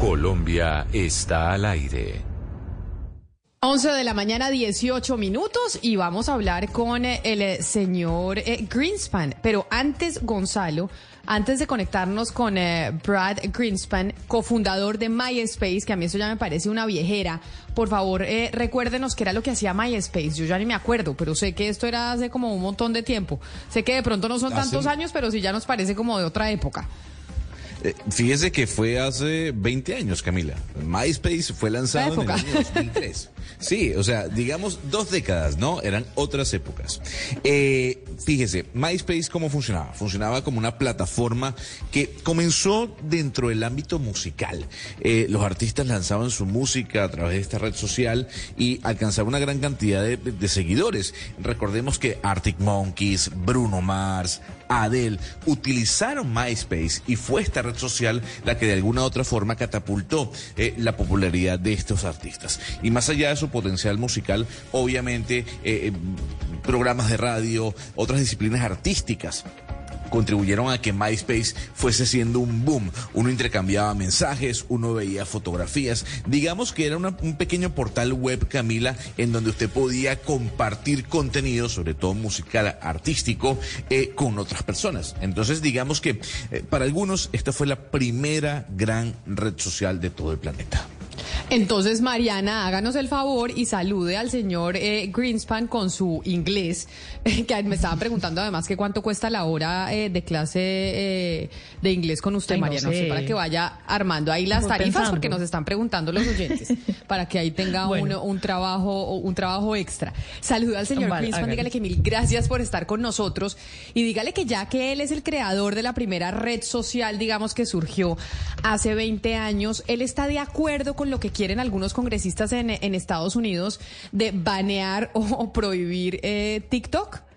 Colombia está al aire. 11 de la mañana, 18 minutos, y vamos a hablar con eh, el eh, señor eh, Greenspan. Pero antes, Gonzalo, antes de conectarnos con Brad Greenspan, cofundador de MySpace, que a mí eso ya me parece una viejera, por favor, recuérdenos qué era lo que hacía MySpace. Yo ya ni me acuerdo, pero sé que esto era hace como un montón de tiempo. Sé que de pronto no son tantos años, pero sí ya nos parece como de otra época. Eh, fíjese que fue hace 20 años, Camila. MySpace fue lanzado en el año 2003. Sí, o sea, digamos dos décadas, ¿no? Eran otras épocas. Eh, fíjese, MySpace, ¿cómo funcionaba? Funcionaba como una plataforma que comenzó dentro del ámbito musical. Eh, los artistas lanzaban su música a través de esta red social y alcanzaban una gran cantidad de, de seguidores. Recordemos que Arctic Monkeys, Bruno Mars, Adele utilizaron MySpace y fue esta red social la que de alguna u otra forma catapultó eh, la popularidad de estos artistas. Y más allá de su potencial musical, obviamente eh, eh, programas de radio, otras disciplinas artísticas contribuyeron a que MySpace fuese siendo un boom. Uno intercambiaba mensajes, uno veía fotografías. Digamos que era un pequeño portal web, Camila, en donde usted podía compartir contenido, sobre todo musical, artístico, eh, con otras personas. Entonces, digamos que para algunos esta fue la primera gran red social de todo el planeta. Entonces, Mariana, háganos el favor y salude al señor eh, Greenspan con su inglés, que me estaban preguntando además que cuánto cuesta la hora eh, de clase eh, de inglés con usted, Mariana, para que vaya armando ahí las tarifas, porque nos están preguntando los oyentes, para que ahí tenga un trabajo un trabajo extra. Saluda al señor Greenspan, dígale que mil gracias por estar con nosotros y dígale que ya que él es el creador de la primera red social, digamos que surgió hace 20 años, él está de acuerdo con lo que quieren algunos congresistas en, Estados Unidos de banear o, o prohibir eh, TikTok?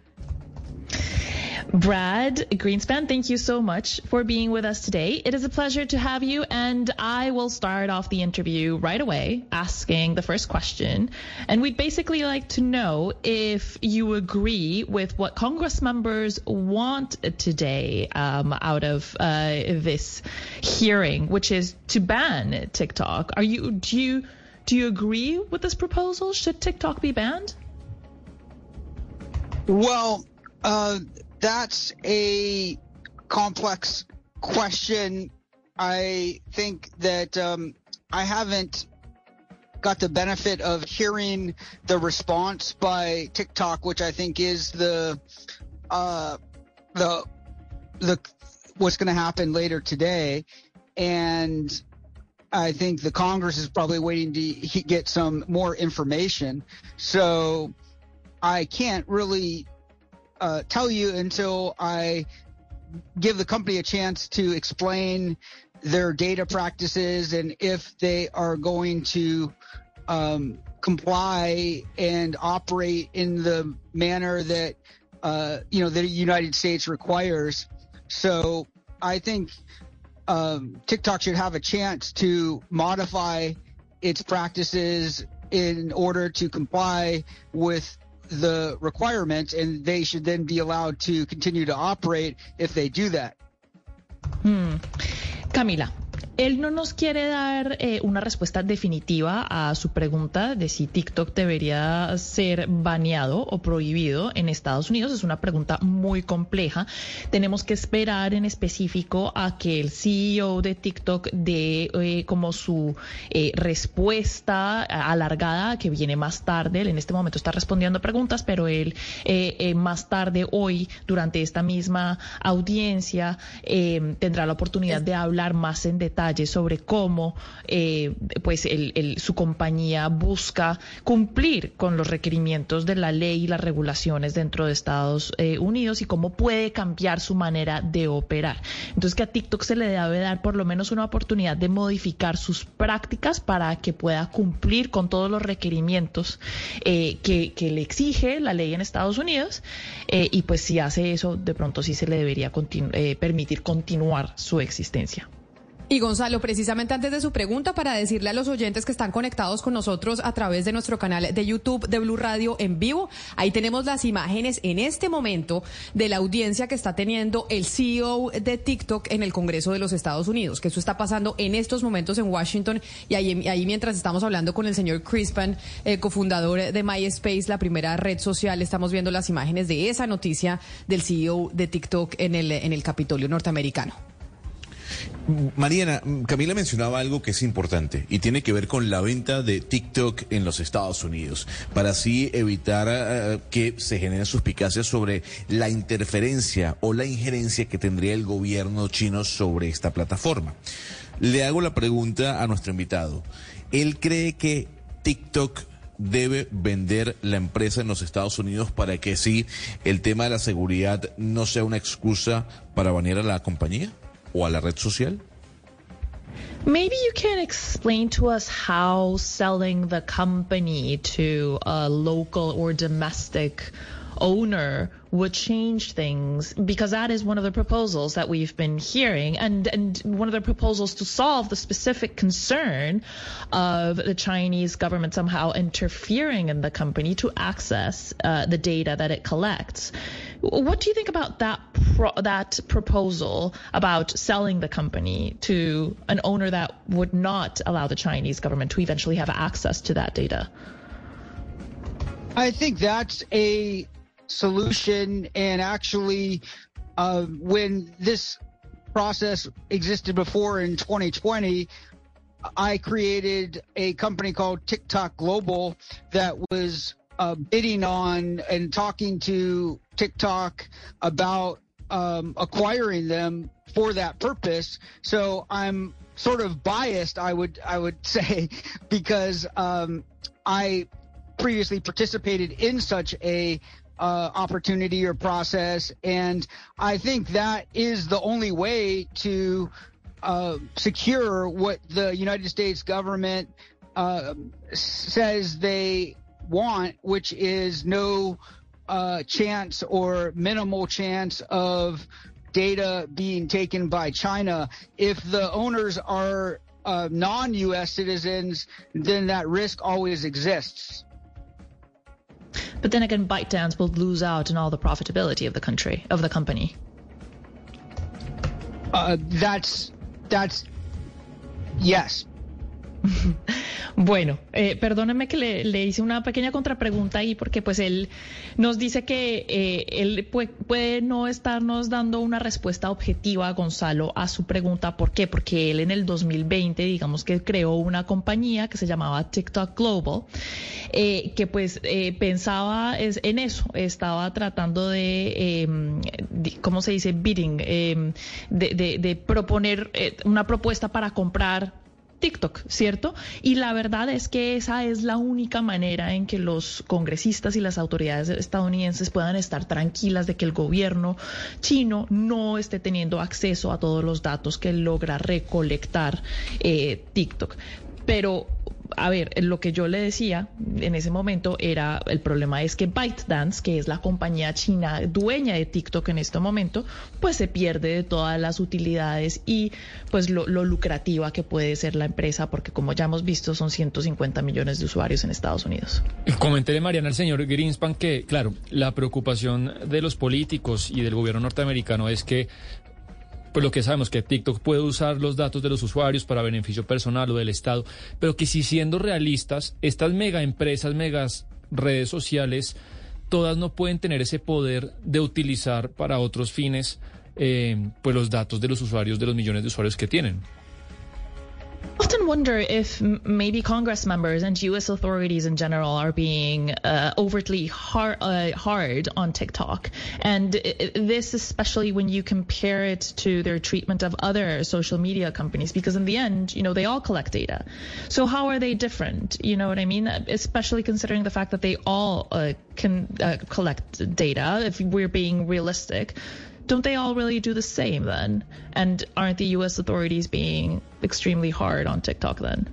Brad Greenspan, thank you so much for being with us today. It is a pleasure to have you, and I will start off the interview right away asking the first question. And we'd basically like to know if you agree with what Congress members want today um, out of uh, this hearing, which is to ban TikTok. Are you do you do you agree with this proposal? Should TikTok be banned? Well, uh, that's a complex question. I think that um, I haven't got the benefit of hearing the response by TikTok, which I think is the uh, the the what's going to happen later today, and I think the Congress is probably waiting to get some more information. So I can't really uh, tell you until I give the company a chance to explain their data practices and if they are going to um, comply and operate in the manner that uh, you know the United States requires. So I think um, TikTok should have a chance to modify its practices in order to comply with the requirements and they should then be allowed to continue to operate if they do that. Hmm. Camila, Él no nos quiere dar eh, una respuesta definitiva a su pregunta de si TikTok debería ser baneado o prohibido en Estados Unidos. Es una pregunta muy compleja. Tenemos que esperar en específico a que el CEO de TikTok dé eh, como su eh, respuesta alargada que viene más tarde. Él en este momento está respondiendo preguntas, pero él más tarde hoy, durante esta misma audiencia, tendrá la oportunidad de hablar más en detalle sobre cómo eh, pues su compañía busca cumplir con los requerimientos de la ley y las regulaciones dentro de Estados eh, Unidos y cómo puede cambiar su manera de operar. Entonces que a TikTok se le debe dar por lo menos una oportunidad de modificar sus prácticas para que pueda cumplir con todos los requerimientos eh, que, le exige la ley en Estados Unidos y pues si hace eso de pronto sí se le debería permitir continuar su existencia. Y Gonzalo, precisamente antes de su pregunta, para decirle a los oyentes que están conectados con nosotros a través de nuestro canal de YouTube de Blue Radio en vivo, ahí tenemos las imágenes en este momento de la audiencia que está teniendo el CEO de TikTok en el Congreso de los Estados Unidos, que eso está pasando en estos momentos en Washington y ahí, ahí mientras estamos hablando con el señor Crispan, eh, cofundador de MySpace, la primera red social, estamos viendo las imágenes de esa noticia del CEO de TikTok en el, en el Capitolio norteamericano. Mariana, Camila mencionaba algo que es importante y tiene que ver con la venta de TikTok en los Estados Unidos, para así evitar eh, que se generen suspicacias sobre la interferencia o la injerencia que tendría el gobierno chino sobre esta plataforma. Le hago la pregunta a nuestro invitado. ¿Él cree que TikTok debe vender la empresa en los Estados Unidos para que sí el tema de la seguridad no sea una excusa para banear a la compañía? O a la red social? Maybe you can explain to us how selling the company to a local or domestic owner would change things because that is one of the proposals that we've been hearing and and one of the proposals to solve the specific concern of the Chinese government somehow interfering in the company to access uh, the data that it collects. What do you think about that pro- that proposal about selling the company to an owner that would not allow the Chinese government to eventually have access to that data? I think that's a solution and actually uh, when this process existed before in 2020 i created a company called tiktok global that was uh, bidding on and talking to tiktok about um, acquiring them for that purpose so i'm sort of biased i would i would say because um, i previously participated in such a uh, opportunity or process. And I think that is the only way to uh, secure what the United States government uh, says they want, which is no uh, chance or minimal chance of data being taken by China. If the owners are uh, non US citizens, then that risk always exists. But then again, ByteDance will lose out on all the profitability of the country of the company. Uh, that's that's yes, Bueno, eh, perdóneme que le, hice una pequeña contrapregunta ahí porque pues él nos dice que eh, él puede, no estarnos dando una respuesta objetiva, Gonzalo, a su pregunta. ¿Por qué? Porque él en el 2020, digamos que creó una compañía que se llamaba TikTok Global, eh, que pues pensaba es, en eso, estaba tratando de, em, ¿cómo se dice? Bidding, em, de proponer una propuesta para comprar TikTok, ¿cierto? Y la verdad es que esa es la única manera en que los congresistas y las autoridades estadounidenses puedan estar tranquilas de que el gobierno chino no esté teniendo acceso a todos los datos que logra recolectar eh, TikTok. Pero a ver, lo que yo le decía en ese momento era, el problema es que ByteDance, que es la compañía china dueña de TikTok en este momento, pues se pierde de todas las utilidades y pues lo, lucrativa que puede ser la empresa, porque como ya hemos visto son 150 millones de usuarios en Estados Unidos. Coméntele, Mariana, al señor Greenspan que, claro, la preocupación de los políticos y del gobierno norteamericano es que pues lo que sabemos que TikTok puede usar los datos de los usuarios para beneficio personal o del Estado, pero que si siendo realistas, estas mega empresas, megas redes sociales, todas no pueden tener ese poder de utilizar para otros fines eh, pues los datos de los usuarios, de los millones de usuarios que tienen. Often wonder if maybe Congress members and U.S. authorities in general are being uh, overtly hard, uh, hard on TikTok, and this especially when you compare it to their treatment of other social media companies, because in the end, you know, they all collect data. So how are they different? You know what I mean? Especially considering the fact that they all uh, can uh, collect data. If we're being realistic don't they all really do the same then? And aren't the U.S. authorities being extremely hard on TikTok then?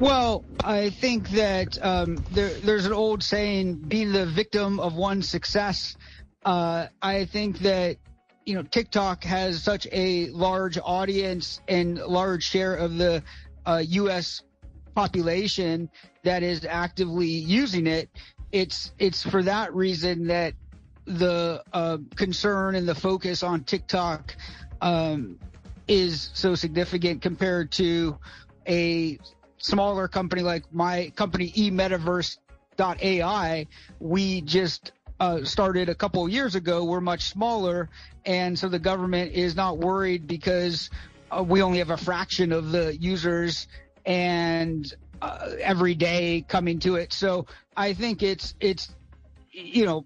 Well, I think that um, there, there's an old saying, "Be the victim of one's success." Uh, I think that you know, TikTok has such a large audience and large share of the uh, U.S. population that is actively using it. It's it's for that reason that the uh, concern and the focus on TikTok um, is so significant compared to a smaller company like my company eMetaverse.ai. We just uh, started a couple of years ago. We're much smaller, and so the government is not worried because uh, we only have a fraction of the users and uh, every day coming to it. So I think it's it's you know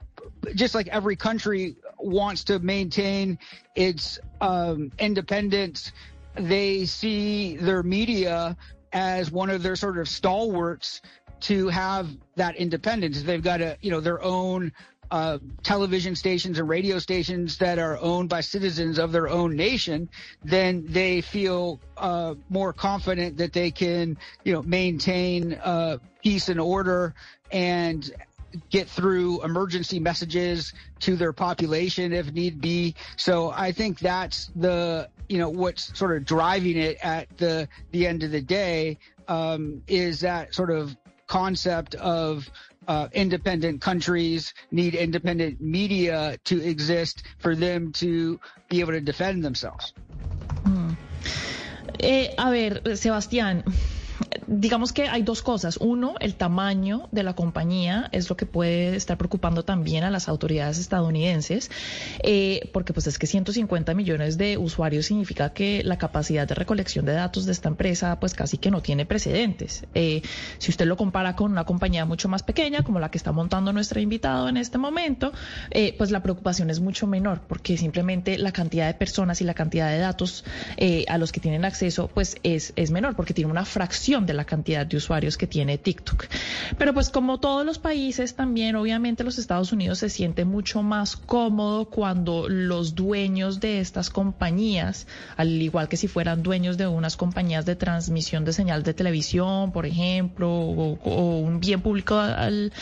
just like every country wants to maintain its um, independence, they see their media as one of their sort of stalwarts to have that independence. They've got a you know their own uh, television stations and radio stations that are owned by citizens of their own nation, then they feel uh, more confident that they can, you know, maintain uh, peace and order and get through emergency messages to their population if need be. So I think that's the you know what's sort of driving it at the the end of the day um, is that sort of concept of uh, independent countries need independent media to exist for them to be able to defend themselves. Mm. Eh, a ver, Sebastián. Digamos que hay dos cosas. Uno, el tamaño de la compañía es lo que puede estar preocupando también a las autoridades estadounidenses, eh, porque pues es que 150 millones de usuarios significa que la capacidad de recolección de datos de esta empresa pues casi que no tiene precedentes. Eh, si usted lo compara con una compañía mucho más pequeña, como la que está montando nuestro invitado en este momento, eh, pues la preocupación es mucho menor, porque simplemente la cantidad de personas y la cantidad de datos a los que tienen acceso pues es, es menor, porque tiene una fracción de la cantidad de usuarios que tiene TikTok. Pero pues como todos los países también obviamente los Estados Unidos se siente mucho más cómodo cuando los dueños de estas compañías, al igual que si fueran dueños de unas compañías de transmisión de señal de televisión, por ejemplo, o, un bien público al,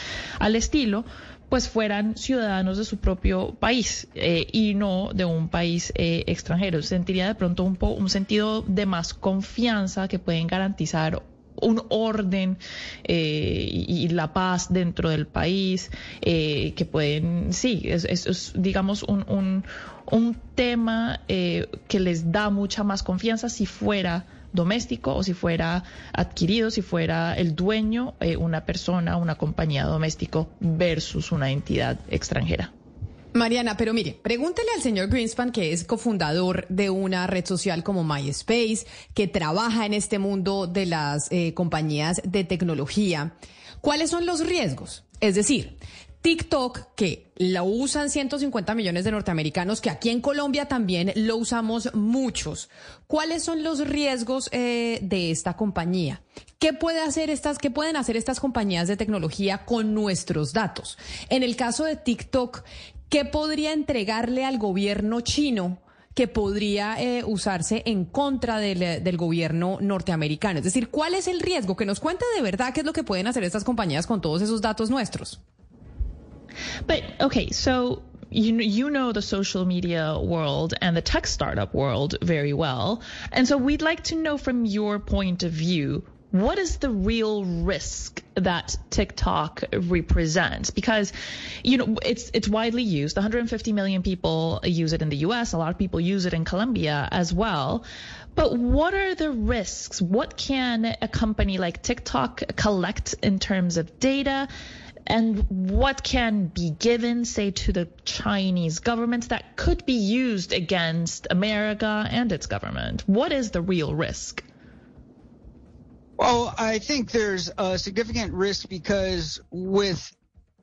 estilo, pues fueran ciudadanos de su propio país eh, y no de un país eh, extranjero. Sentiría de pronto un, un sentido de más confianza que pueden garantizar un orden eh, y, la paz dentro del país, eh, que pueden, sí, es, digamos un, un, un tema eh, que les da mucha más confianza si fuera doméstico o si fuera adquirido, si fuera el dueño, una persona, una compañía doméstico versus una entidad extranjera. Mariana, pero mire, pregúntele al señor Greenspan, que es cofundador de una red social como MySpace, que trabaja en este mundo de las eh, compañías de tecnología. ¿Cuáles son los riesgos? Es decir, TikTok, que lo usan 150 millones de norteamericanos, que aquí en Colombia también lo usamos muchos. ¿Cuáles son los riesgos eh, de esta compañía? ¿Qué puede hacer estas, qué pueden hacer estas compañías de tecnología con nuestros datos? En el caso de TikTok, ¿Qué podría entregarle al gobierno chino que podría eh, usarse en contra del, del, gobierno norteamericano? Es decir, ¿cuál es el riesgo? Que nos cuente de verdad qué es lo que pueden hacer estas compañías con todos esos datos nuestros. But okay, so you you know the social media world and the tech startup world very well, and so we'd like to know from your point of view what is the real risk that TikTok represents? Because, you know, it's it's widely used. 150 million people use it in the U.S. A lot of people use it in Colombia as well. But what are the risks? What can a company like TikTok collect in terms of data? And what can be given, say, to the Chinese government that could be used against America and its government? What is the real risk? Well, I think there's a significant risk because with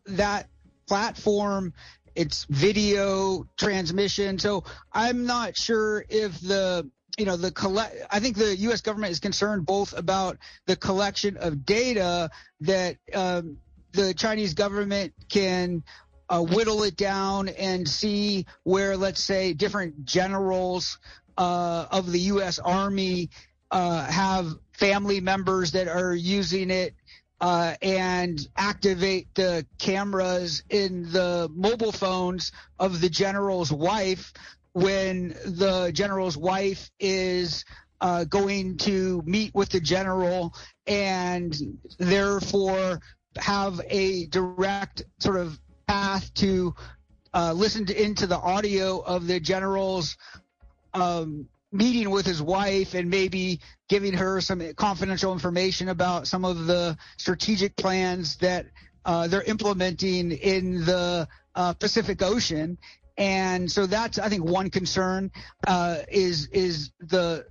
that platform, it's video transmission. So I'm not sure if the you know the collect i think the us government is concerned both about the collection of data that um, the chinese government can uh, whittle it down and see where let's say different generals uh, of the us army uh, have family members that are using it uh, and activate the cameras in the mobile phones of the general's wife when the general's wife is uh, going to meet with the general and therefore have a direct sort of path to uh, listen to, into the audio of the general's um, meeting with his wife and maybe giving her some confidential information about some of the strategic plans that uh, they're implementing in the uh, Pacific Ocean. And so that's, I think, one concern uh, is is the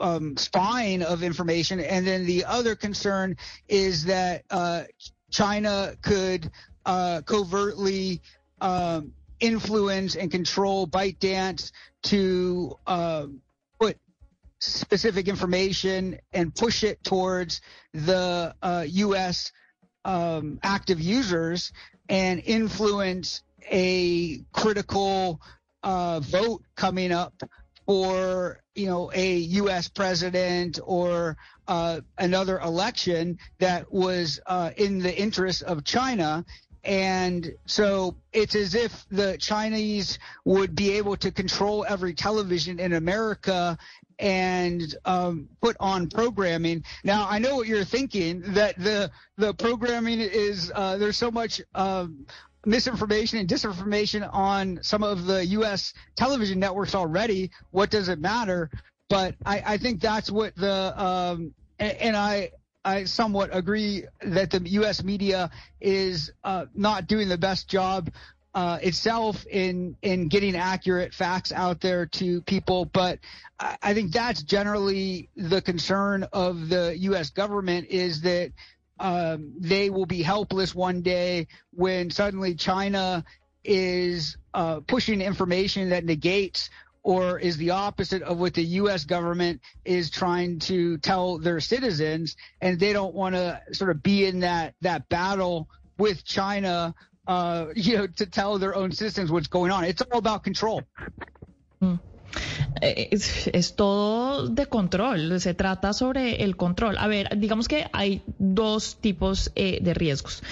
um, spying of information, and then the other concern is that uh, China could uh, covertly um, influence and control ByteDance to uh, put specific information and push it towards the uh, U.S. Um, active users and influence a critical uh, vote coming up for you know a U.S. president or uh, another election that was uh, in the interest of China. And so it's as if the Chinese would be able to control every television in America and um, put on programming. Now I know what you're thinking that the the programming is uh, there's so much um, misinformation and disinformation on some of the U.S. television networks already. What does it matter? But I, I think that's what the um, and, and I I somewhat agree that the U.S. media is uh, not doing the best job uh, itself in in getting accurate facts out there to people. But I, I think that's generally the concern of the U.S. government is that um, they will be helpless one day when suddenly China is uh, pushing information that negates or is the opposite of what the U.S. government is trying to tell their citizens, and they don't want to sort of be in that that battle with China, uh, you know, to tell their own citizens what's going on. It's all about control. Mm. Es, es, todo de control, se trata sobre el control. A ver, digamos que hay dos tipos eh, de riesgos.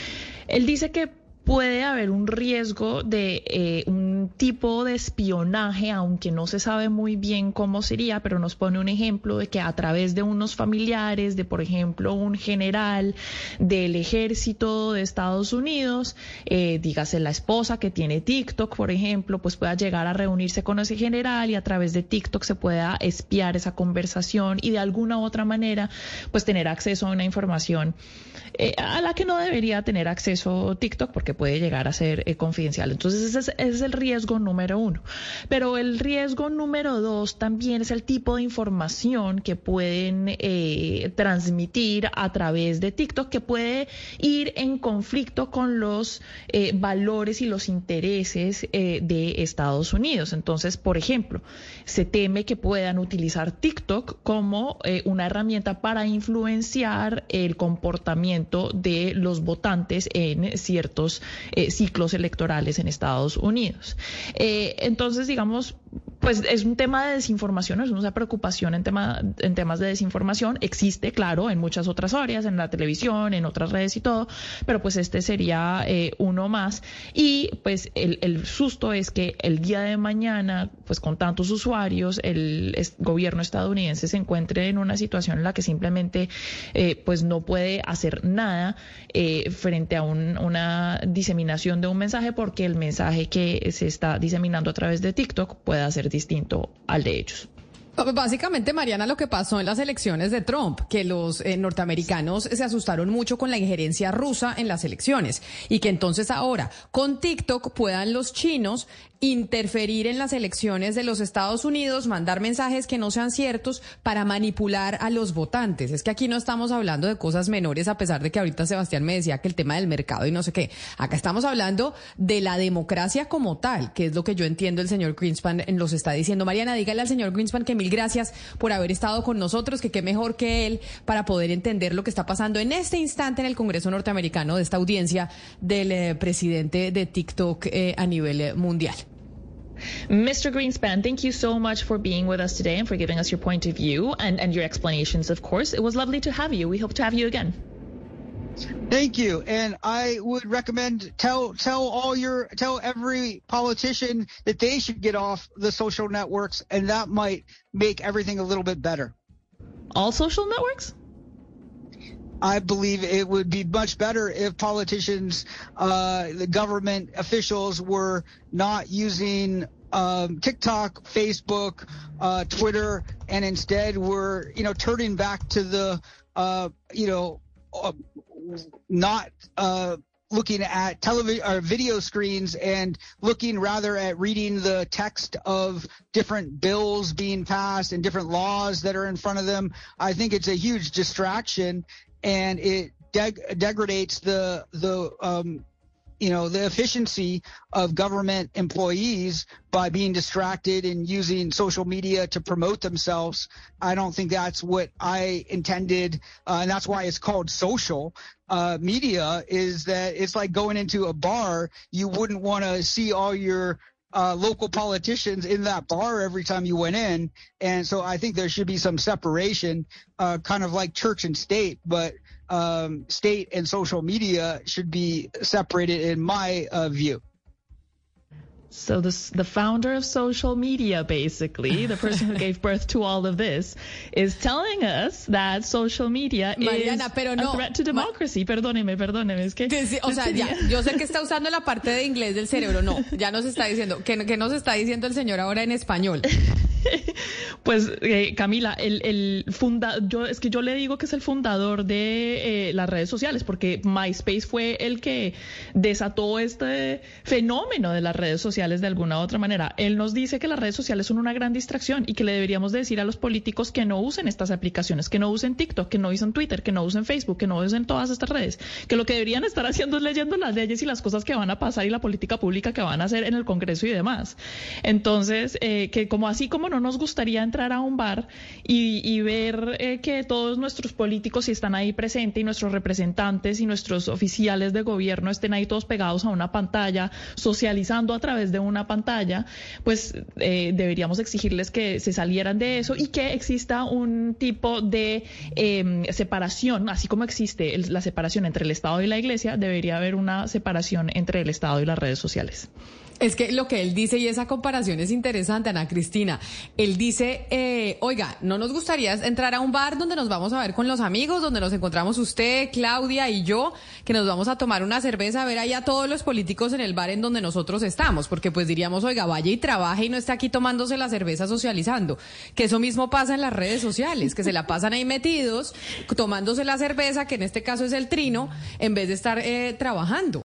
Él dice que puede haber un riesgo de eh, un tipo de espionaje, aunque no se sabe muy bien cómo sería, pero nos pone un ejemplo de que a través de unos familiares, de por ejemplo un general del ejército de Estados Unidos, eh, dígase la esposa que tiene TikTok, por ejemplo, pues pueda llegar a reunirse con ese general y a través de TikTok se pueda espiar esa conversación y de alguna u otra manera pues tener acceso a una información eh, a la que no debería tener acceso TikTok porque puede llegar a ser eh, confidencial. Entonces ese es, el riesgo número uno. Pero el riesgo número dos también es el tipo de información que pueden eh, transmitir a través de TikTok que puede ir en conflicto con los eh, valores y los intereses de Estados Unidos. Entonces, por ejemplo, se teme que puedan utilizar TikTok como una herramienta para influenciar el comportamiento de los votantes en ciertos eh, ciclos electorales en Estados Unidos. Eh, entonces, digamos, pues es un tema de desinformación, es una preocupación en, tema, en temas de desinformación. Existe, claro, en muchas otras áreas, en la televisión, en otras redes y todo, pero pues este sería eh, uno más. Y pues el, susto es que el día de mañana, pues con tantos usuarios, el, gobierno estadounidense se encuentre en una situación en la que simplemente eh, pues no puede hacer nada eh, frente a un, una diseminación de un mensaje porque el mensaje que se está diseminando a través de TikTok pueda ser distinto al de ellos. Básicamente, Mariana, lo que pasó en las elecciones de Trump, que los eh, norteamericanos se asustaron mucho con la injerencia rusa en las elecciones y que entonces ahora con TikTok puedan los chinos interferir en las elecciones de los Estados Unidos, mandar mensajes que no sean ciertos para manipular a los votantes. Es que aquí no estamos hablando de cosas menores, a pesar de que ahorita Sebastián me decía que el tema del mercado y no sé qué. Acá estamos hablando de la democracia como tal, que es lo que yo entiendo el señor Greenspan los está diciendo. Mariana, dígale al señor Greenspan que gracias por haber estado con nosotros, que qué mejor que él para poder entender lo que está pasando en este instante en el Congreso norteamericano de esta audiencia del eh, presidente de TikTok eh, a nivel eh, mundial. Mr. Greenspan, thank you so much for being with us today and for giving us your point of view and, and your explanations, of course. It was lovely to have you. We hope to have you again. Thank you. And I would recommend tell tell all your tell every politician that they should get off the social networks and that might make everything a little bit better. All social networks? I believe it would be much better if politicians, uh, the government officials were not using um, TikTok, Facebook, uh, Twitter, and instead were, you know, turning back to the, uh, you know, uh, not uh, looking at television or video screens and looking rather at reading the text of different bills being passed and different laws that are in front of them. I think it's a huge distraction and it deg- degrades the the um, you know the efficiency of government employees by being distracted and using social media to promote themselves i don't think that's what i intended uh, and that's why it's called social uh, media is that it's like going into a bar. You wouldn't want to see all your uh, local politicians in that bar every time you went in. And so I think there should be some separation, uh, kind of like church and state, but um, state and social media should be separated in my uh, view. So this, the founder of social media, basically, the person who gave birth to all of this, is telling us that social media Mariana, is pero no, a threat to democracy. Perdóneme, perdóneme, es que... O sea, ya, yo sé que está usando la parte de inglés del cerebro, no, ya nos está diciendo, que, que nos está diciendo el señor ahora en español. Pues eh, Camila, el, funda yo es que yo le digo que es el fundador de eh, las redes sociales porque MySpace fue el que desató este fenómeno de las redes sociales de alguna u otra manera. Él nos dice que las redes sociales son una gran distracción y que le deberíamos decir a los políticos que no usen estas aplicaciones, que no usen TikTok, que no usen Twitter, que no usen Facebook, que no usen todas estas redes, que lo que deberían estar haciendo es leyendo las leyes y las cosas que van a pasar y la política pública que van a hacer en el Congreso y demás. Entonces, eh, que como así como no nos gustaría entrar a un bar y, ver eh, que todos nuestros políticos están ahí presentes y nuestros representantes y nuestros oficiales de gobierno estén ahí todos pegados a una pantalla, socializando a través de una pantalla, pues eh, deberíamos exigirles que se salieran de eso y que exista un tipo de eh, separación, así como existe la separación entre el Estado y la Iglesia, debería haber una separación entre el Estado y las redes sociales. Es que lo que él dice, y esa comparación es interesante, Ana Cristina. Él dice, eh, oiga, ¿no nos gustaría entrar a un bar donde nos vamos a ver con los amigos, donde nos encontramos usted, Claudia y yo, que nos vamos a tomar una cerveza, a ver ahí a todos los políticos en el bar en donde nosotros estamos? Porque pues diríamos, oiga, vaya y trabaje y no esté aquí tomándose la cerveza socializando. Que eso mismo pasa en las redes sociales, que se la pasan ahí metidos, tomándose la cerveza, que en este caso es el trino, en vez de estar eh, trabajando.